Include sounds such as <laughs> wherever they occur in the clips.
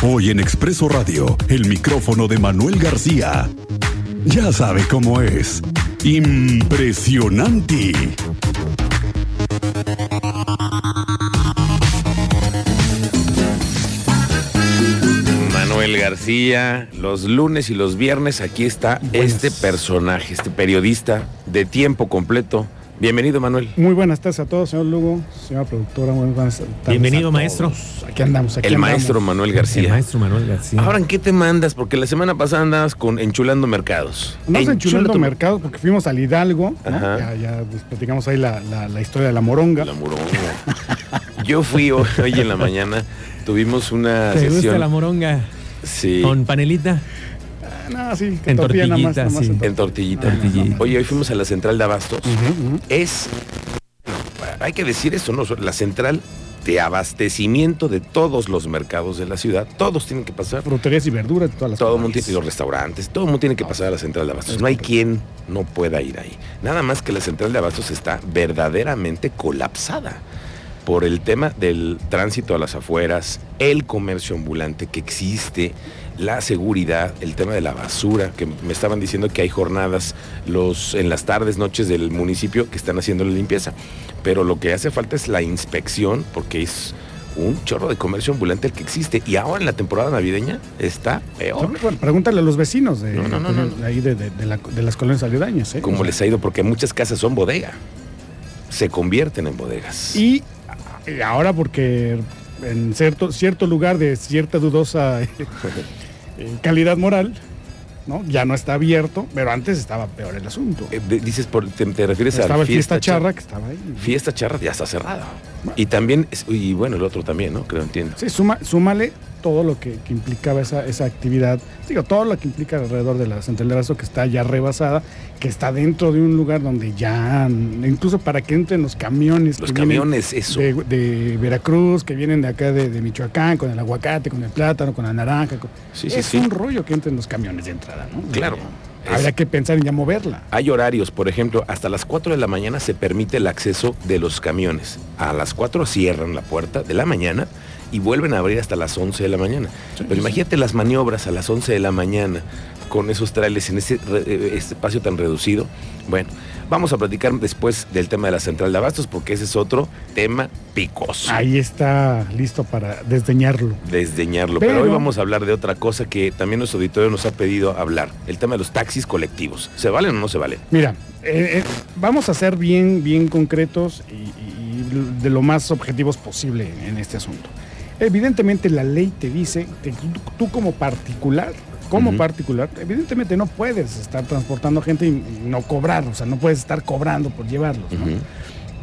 Hoy en Expreso Radio, el micrófono de Manuel García. Ya sabe cómo es. Impresionante. Manuel García, los lunes y los viernes aquí está este personaje, este periodista de tiempo completo. Bienvenido, Manuel. Muy buenas tardes a todos, señor Lugo, señora productora, muy buenas tardes. Bienvenido, a maestro. todos. Aquí andamos, aquí El andamos. maestro Manuel García. El maestro Manuel García. Ahora, ¿en qué te mandas? Porque la semana pasada andabas con enchulando mercados. Andamos enchulando tu- mercados porque fuimos al Hidalgo, ¿no? Ajá. ya, ya pues, platicamos ahí la, la- la historia de la moronga. La moronga. Yo fui hoy, hoy en la mañana, tuvimos una ¿Te gusta sesión. la moronga Sí, con panelita? Ah, no, sí, que En tortilla nada más, tortillita, nada más sí. en en tortillita. Tortillita. Oye, hoy fuimos a la central de Abastos. Es, hay que decir eso, ¿no? La central de abastecimiento de todos los mercados de la ciudad. Todos tienen que pasar. Fruterías y verduras, todas las Todo el mundo tiene, y los restaurantes, todo el mundo tiene que pasar a la central de abastos. No hay quien no pueda ir ahí. Nada más que la central de abastos está verdaderamente colapsada por el tema del tránsito a las afueras, el comercio ambulante que existe, la seguridad, el tema de la basura, que me estaban diciendo que hay jornadas los, en las tardes, noches del municipio que están haciendo la limpieza. Pero lo que hace falta es la inspección, porque es un chorro de comercio ambulante el que existe. Y ahora en la temporada navideña está peor. Bueno, pregúntale a los vecinos de, No, no, no, no. de ahí de, de- de la- de las colonias aledañas. ¿eh? Como O sea, les ha ido, porque muchas casas son bodega. Se convierten en bodegas. Y y ahora porque en cierto, cierto lugar de cierta dudosa <laughs> calidad moral, ¿no? Ya no está abierto, pero antes estaba peor el asunto. Eh, dices, por- te, te refieres a estaba la el fiesta charra que estaba ahí. Fiesta charra ya está cerrada. Bueno. Y también, y bueno, el otro también, ¿no? Creo, entiendo. Sí, suma, súmale todo lo que, que implicaba esa, esa actividad, digo, todo lo que implica alrededor de la central de abasto que está ya rebasada, que está dentro de un lugar donde ya, incluso para que entren los camiones. Los que camiones, eso. De, de Veracruz, que vienen de acá de, de Michoacán, con el aguacate, con el plátano, con la naranja. con- Sí, sí, es sí. un rollo que entren los camiones de entrada, ¿no? Claro. Habría Es- que pensar en ya moverla. Hay horarios, por ejemplo, hasta las 4 de la mañana se permite el acceso de los camiones. A las 4 cierran la puerta de la mañana y vuelven a abrir hasta las 11 de la mañana. Pero sí, imagínate las maniobras a las 11 de la mañana con esos trailers en ese re- eh, este espacio tan reducido. Bueno, vamos a platicar después del tema de la central de abastos porque ese es otro tema picoso. Ahí está listo para desdeñarlo. Desdeñarlo. Pero, Pero- hoy vamos a hablar de otra cosa que también nuestro auditorio nos ha pedido hablar. El tema de los taxis colectivos. ¿Se valen o no se valen? Mira, eh, eh, vamos a ser bien, bien concretos y, y de lo más objetivos posible en este asunto. Evidentemente la ley te dice que tú, como particular, como particular, evidentemente no puedes estar transportando gente y no cobrar, o sea, no puedes estar cobrando por llevarlos, ¿no?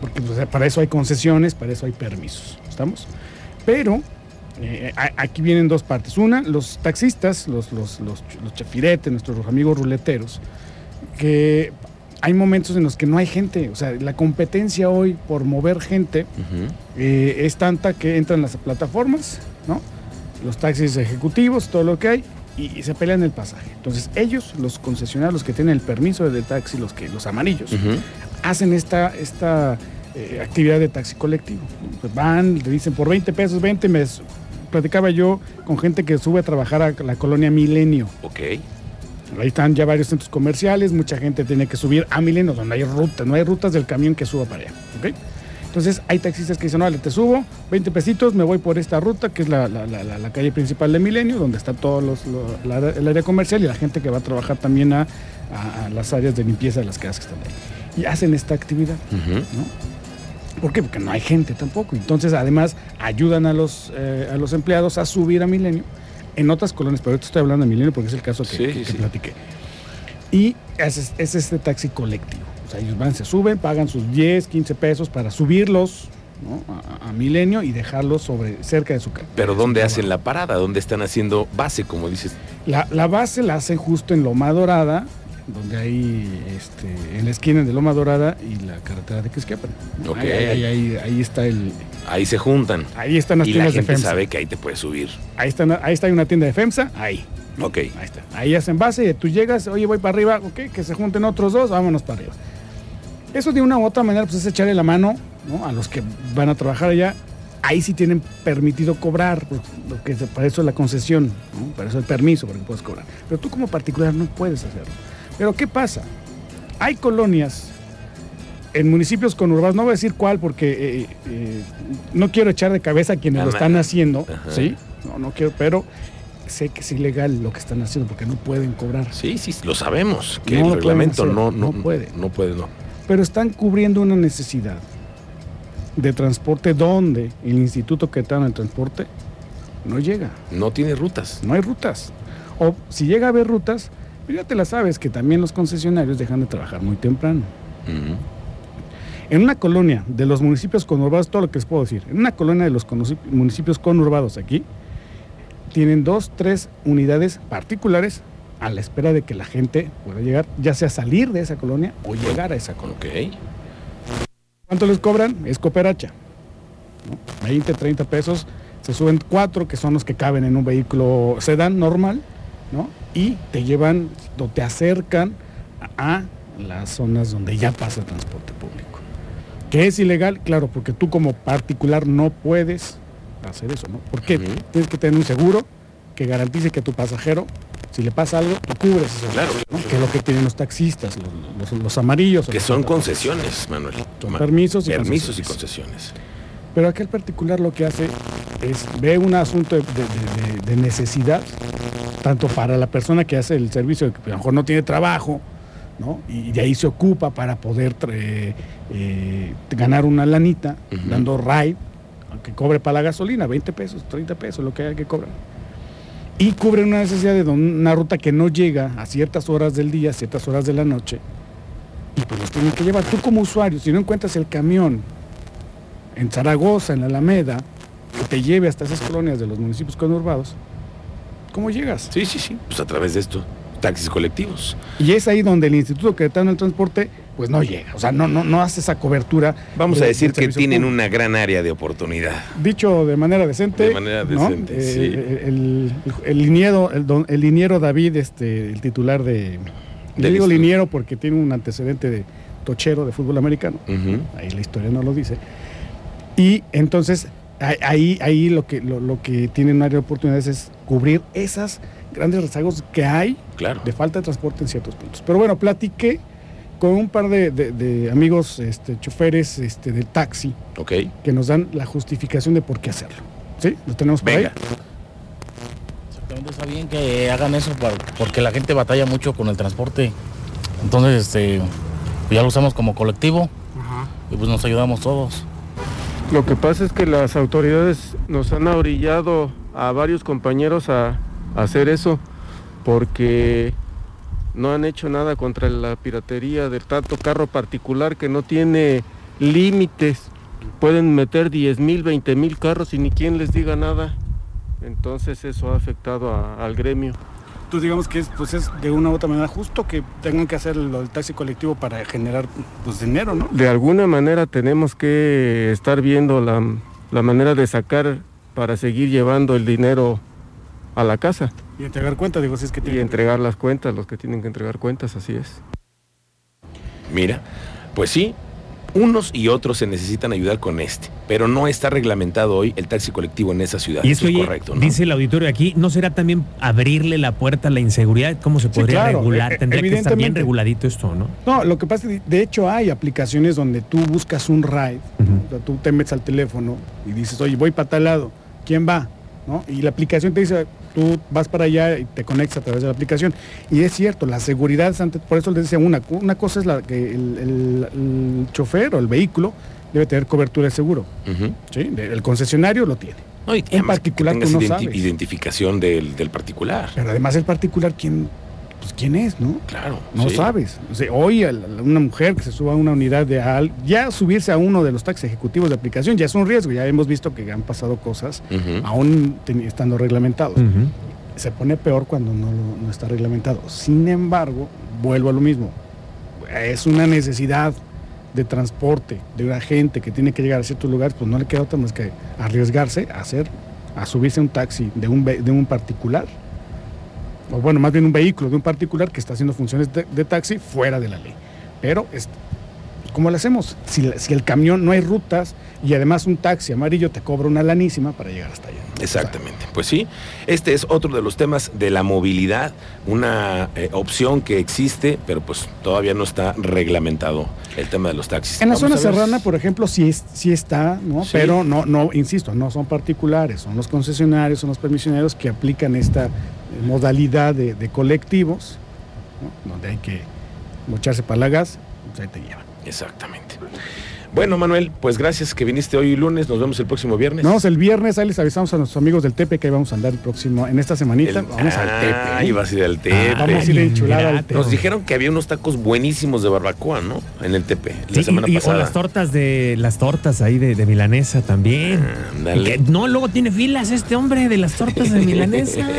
Porque pues, para eso hay concesiones, para eso hay permisos, ¿estamos? Pero eh, aquí vienen dos partes. Una, los taxistas, los, los, los, los chafiretes, nuestros amigos ruleteros, que hay momentos en los que no hay gente, o sea, la competencia hoy por mover gente eh, es tanta que entran las plataformas, ¿no? Los taxis ejecutivos, todo lo que hay, y, y se pelean el pasaje. Entonces ellos, los concesionarios, los que tienen el permiso de taxi, los que los amarillos, hacen esta, esta eh, actividad de taxi colectivo. Pues van, le dicen por 20 pesos, 20 me platicaba yo con gente que sube a trabajar a la colonia Milenio. Ok. Ahí están ya varios centros comerciales, mucha gente tiene que subir a Milenio, donde hay rutas, no hay rutas del camión que suba para allá. ¿ok? Entonces hay taxistas que dicen, vale, te subo 20 pesitos, me voy por esta ruta, que es la, la- la- la- la calle principal de Milenio, donde está todo los, lo- la- el área comercial y la gente que va a trabajar también a, a- a las áreas de limpieza de las casas que están ahí. Y hacen esta actividad. ¿no? ¿Por qué? Porque no hay gente tampoco. Entonces, además, ayudan a los, eh, a los empleados a subir a Milenio en otras colonias, pero ahorita estoy hablando de Milenio porque es el caso que, Sí, que- sí, que sí. platiqué. Y es, es este taxi colectivo. O sea, ellos van, se suben, pagan sus 10, 15 pesos para subirlos ¿no? a, a Milenio y dejarlos sobre, cerca de su casa. Pero ¿dónde hacen la parada? ¿Dónde están haciendo base, como dices? La, la base la hacen justo en Loma Dorada, donde hay este, en la esquina de Loma Dorada y la carretera de Quisquiapan. Ok. Ahí, ahí- ahí- ahí está el, Ahí se juntan. ahí están las Y la tiendas de gente FEMSA. sabe que ahí te puedes subir. Ahí, están, ahí está una tienda de FEMSA, ahí. Ok. Ahí está. Ahí hacen base y tú llegas, oye, voy para arriba, ok, que se junten otros dos, vámonos para arriba. Eso de una u otra manera pues es echarle la mano ¿no? a los que van a trabajar allá ahí sí tienen permitido cobrar, pues, lo que para eso es la concesión, ¿no? para eso el permiso, para que puedas cobrar. Pero tú como particular no puedes hacerlo. Pero ¿qué pasa? Hay colonias en municipios conurbados, no voy a decir cuál porque eh, eh, no quiero echar de cabeza a quienes lo están haciendo, ¿sí? No, no quiero, pero sé que es ilegal lo que están haciendo porque no pueden cobrar. Sí, sí, lo sabemos, que el reglamento no, no, no puede. No puede, no. Pero están cubriendo una necesidad de transporte donde el Instituto Quetano del Transporte no llega. No tiene rutas. No hay rutas. O si llega a haber rutas, pues ya te la sabes que también los concesionarios dejan de trabajar muy temprano. En una colonia de los municipios conurbados, todo lo que les puedo decir, en una colonia de los municipios conurbados aquí, tienen dos, tres unidades particulares a la espera de que la gente pueda llegar, ya sea salir de esa colonia o llegar a esa colonia. ¿Cuánto les cobran? Es cooperacha. 20, 30 pesos. Se suben cuatro, que son los que caben en un vehículo sedán normal, ¿no? Y te llevan, o te acercan a las zonas donde ya pasa el transporte público. ¿Que es ilegal? Claro, porque tú como particular no puedes hacer eso, ¿no? Porque tienes que tener un seguro que garantice que tu pasajero, si le pasa algo, tú cubres eso. Claro. Que es lo que tienen los taxistas, los, amarillos. Que son concesiones, Manuel. Son permisos y permisos y concesiones. Pero aquel particular lo que hace es ve un asunto de, necesidad, tanto para la persona que hace el servicio, que a lo mejor no tiene trabajo, ¿no? y de ahí se ocupa para poder eh, eh, ganar una lanita, dando ride, aunque cobre para la gasolina, 20 pesos, 30 pesos, lo que haya que cobrar. Y cubre una necesidad de una ruta que no llega a ciertas horas del día, a ciertas horas de la noche, y pues los tienen que llevar. Tú como usuario, si no encuentras el camión en Zaragoza, en la Alameda, que te lleve hasta esas colonias de los municipios conurbados, ¿cómo llegas? Sí, sí, sí, pues a través de esto, taxis colectivos. Y es ahí donde el Instituto Queretano del Transporte pues no llega, o sea, no, no, no hace esa cobertura. Vamos a decir que tienen una gran área de oportunidad. Dicho de manera decente. De manera decente, eh, sí. El, el, liniero, el, liniero David, este, el titular de... Le digo liniero porque tiene un antecedente de tochero de fútbol americano. Ahí la historia no lo dice. Y entonces ahí, ahí lo, que, lo, que tienen área de oportunidades es cubrir esas grandes rezagos que hay claro. de falta de transporte en ciertos puntos. Pero bueno, platiqué con un par de, amigos este, choferes este, del taxi okay. que nos dan la justificación de por qué hacerlo. ¿Sí? ¿Lo tenemos por ahí? Exactamente, está bien que hagan eso porque la gente batalla mucho con el transporte. Entonces, este, pues ya lo usamos como colectivo y pues nos ayudamos todos. Lo que pasa es que las autoridades nos han orillado a varios compañeros a hacer eso porque no han hecho nada contra la piratería del tanto carro particular que no tiene límites. Pueden meter 10 mil, 20 mil carros y ni quien les diga nada. Entonces eso ha afectado al gremio. Tú digamos que es, pues es de una u otra manera justo que tengan que hacer lo del taxi colectivo para generar pues, dinero, ¿no? De alguna manera tenemos que estar viendo la, la manera de sacar para seguir llevando el dinero a la casa. Y entregar cuentas, digo, si es que Y entregar las cuentas, los que tienen que entregar cuentas, así es. Mira, pues sí, unos y otros se necesitan ayudar con este, pero no está reglamentado hoy el taxi colectivo en esa ciudad. Y eso, es correcto. Dice el auditorio aquí, ¿no será también abrirle la puerta a la inseguridad? ¿Cómo se podría regular? Eh, Tendría que estar bien reguladito esto, ¿no? No, lo que pasa es que de hecho hay aplicaciones donde tú buscas un ride, o sea, tú te metes al teléfono y dices, oye, voy para tal lado, ¿quién va? ¿No? Y la aplicación te dice, tú vas para allá y te conectas a través de la aplicación. Y es cierto, la seguridad, por eso les decía una, una cosa es la que el, chofer o el vehículo debe tener cobertura de seguro. El concesionario lo tiene. en particular tú no sabes. identificación del, del, particular. Pero además el particular, ¿quién, pues quién es, ¿no? Claro. No sabes. hoy una mujer que se suba a una unidad de al, ya subirse a uno de los taxis ejecutivos de aplicación ya es un riesgo. Ya hemos visto que han pasado cosas aún estando reglamentados. Se pone peor cuando no, no está reglamentado. Sin embargo, vuelvo a lo mismo. Es una necesidad de transporte de una gente que tiene que llegar a ciertos lugares, pues no le queda otra más que arriesgarse a hacer, a subirse a un taxi de un, de un particular o bueno, más bien un vehículo de un particular que está haciendo funciones de, taxi fuera de la ley. Pero ¿cómo lo hacemos? Si, el camión no hay rutas y además un taxi amarillo te cobra una lanísima para llegar hasta allá. Exactamente. Pues sí, este es otro de los temas de la movilidad, una eh, opción que existe, pero pues todavía no está reglamentado el tema de los taxis. En la Vamos zona serrana, por ejemplo, sí, es- sí está, ¿no? Sí. Pero no, no, insisto, no son particulares, son los concesionarios, son los permisionarios que aplican esta eh, modalidad de, de colectivos, ¿no? donde hay que mocharse para la gas, pues ahí te llevan. Exactamente. Bueno, Manuel, pues gracias que viniste hoy lunes. Nos vemos el próximo viernes. Nos vemos el viernes, ahí les avisamos a nuestros amigos del Tepe que ahí vamos a andar el próximo, en esta semanita. El- vamos al Ah, Tepe. ¿eh? ibas a ir al Tepe. Vamos a ir a enchular al. Tepe. Nos dijeron que había unos tacos buenísimos de barbacoa, ¿no? En el Tepe, la Sí, semana y- y- pasada. o las tortas de las tortas ahí de, de milanesa también. Ándale. Que no, luego tiene filas este hombre de las tortas de milanesa. <laughs>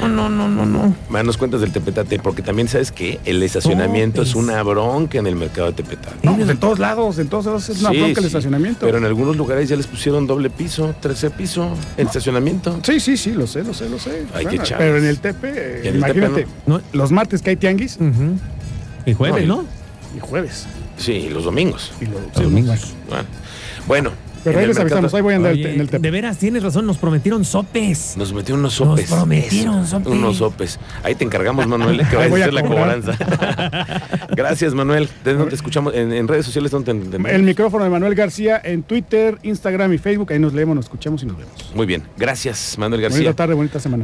No, no, no, no, no. Manos cuentas del Tepetate, porque también sabes que el estacionamiento es Topes. una bronca en el mercado de Tepetate. No, pues en todos lados, en todos lados es una Sí, bronca el sí, estacionamiento. Pero en algunos lugares ya les pusieron doble piso, tercer piso, el estacionamiento. Sí, sí, sí, lo sé, lo sé, lo sé. Hay que echarles. pero en el Tepe, eh, en el imagínate, Tepe No. los martes que hay tianguis. Y jueves, No, ¿no? y jueves. Sí, y los domingos. Y lo- Los sí, domingos. Bueno, bueno Pero ahí les avisamos, ahí voy a andar Oye, en el Tepe. de veras, tienes razón, nos prometieron sopes. Nos metió unos sopes. Nos prometieron sopes. Unos sopes. Ahí te encargamos, Manuel, eh, que <laughs> Ahí vayas voy a hacer la cobranza. <laughs> Gracias, Manuel. ¿De dónde te escuchamos? En, en redes sociales, ¿dónde te- te- El micrófono de Manuel García en Twitter, Instagram y Facebook. Ahí nos leemos, nos escuchamos y nos vemos. Muy bien. Gracias, Manuel García. Bonita tarde, bonita semana.